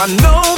I know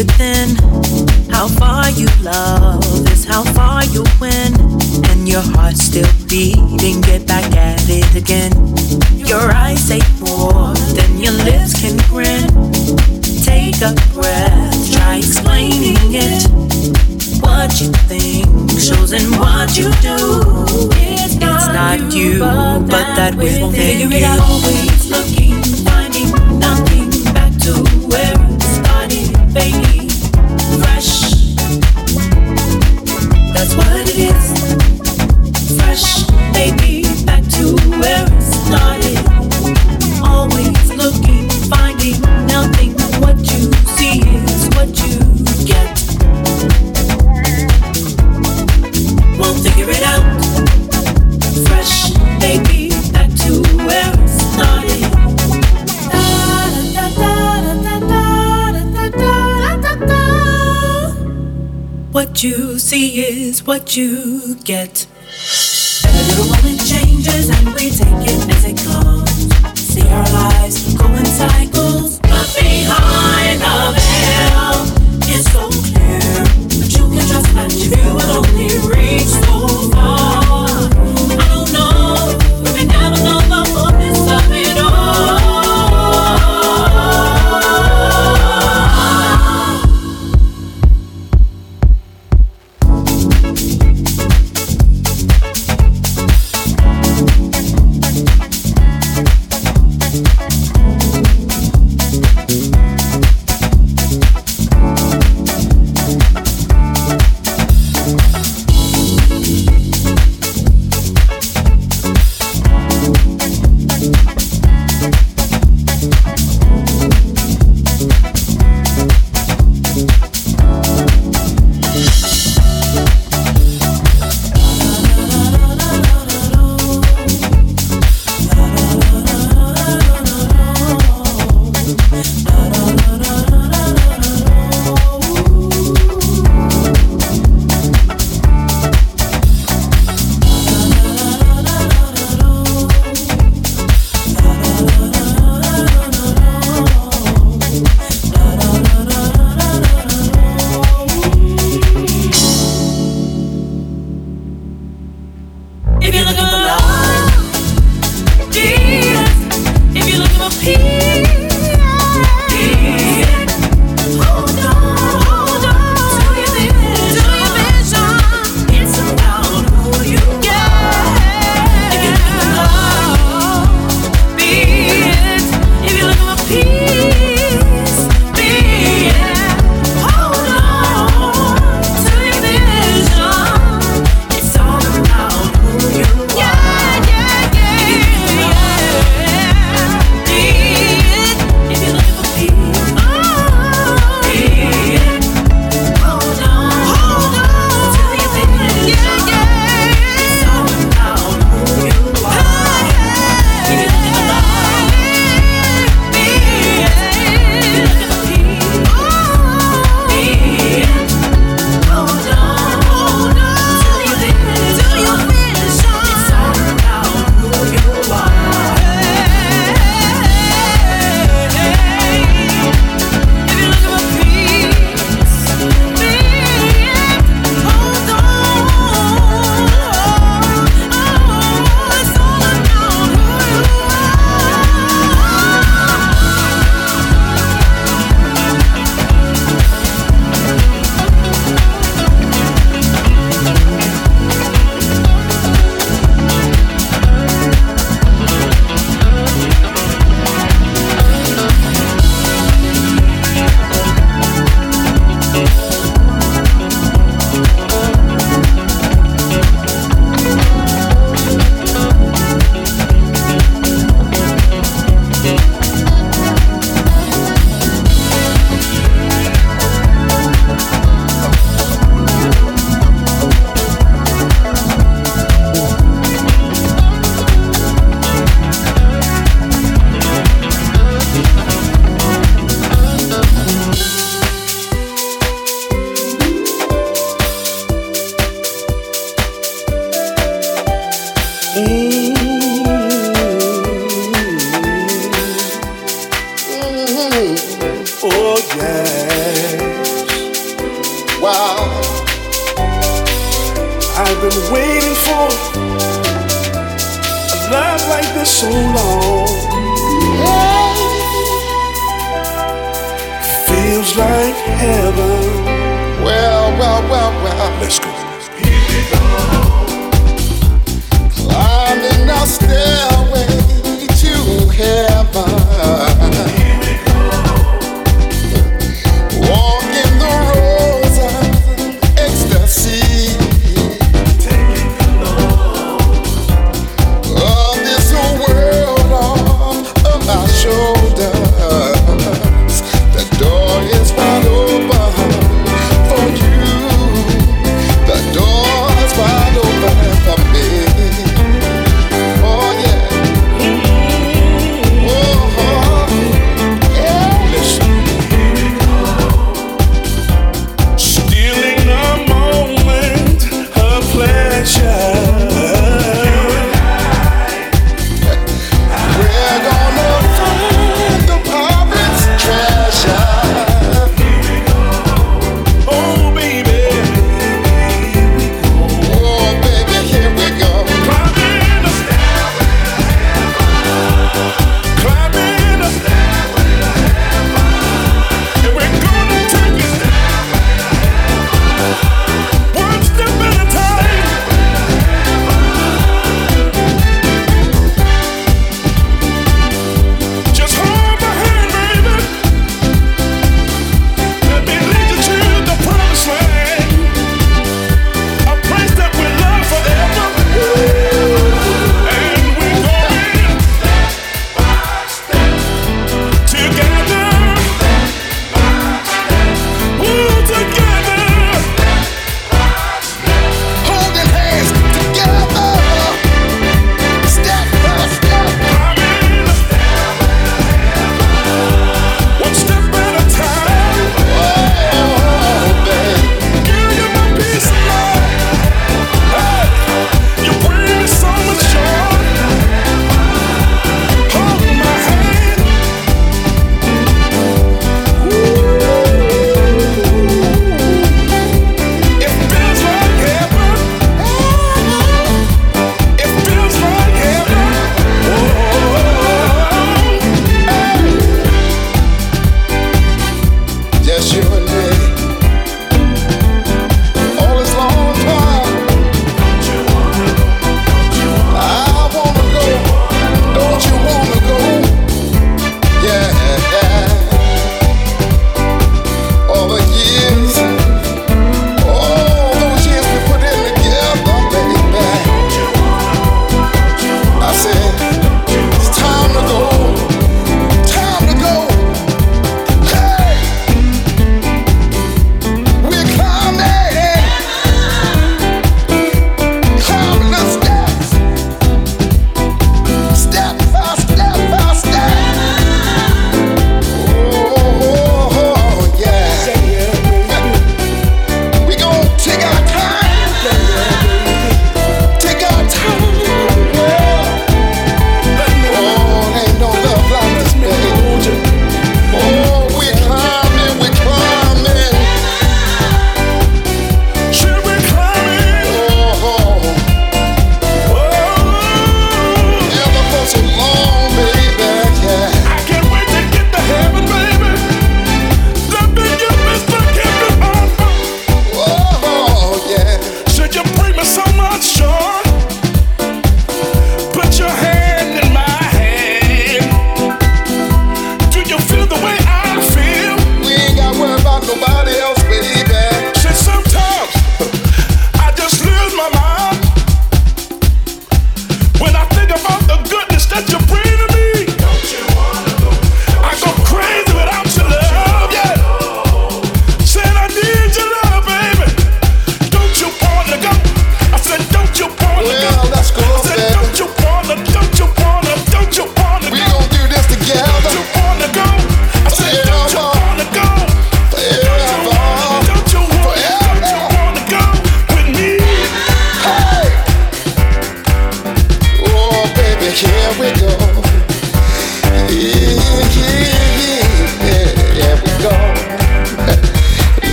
within. How far you love is how far you win. And your heart still beating, get back at it again. Your eyes say more than your lips can grin. Take a breath, try explaining it. What you think shows in what you do. It's not, you, but, but that within you. Always looking, what you get.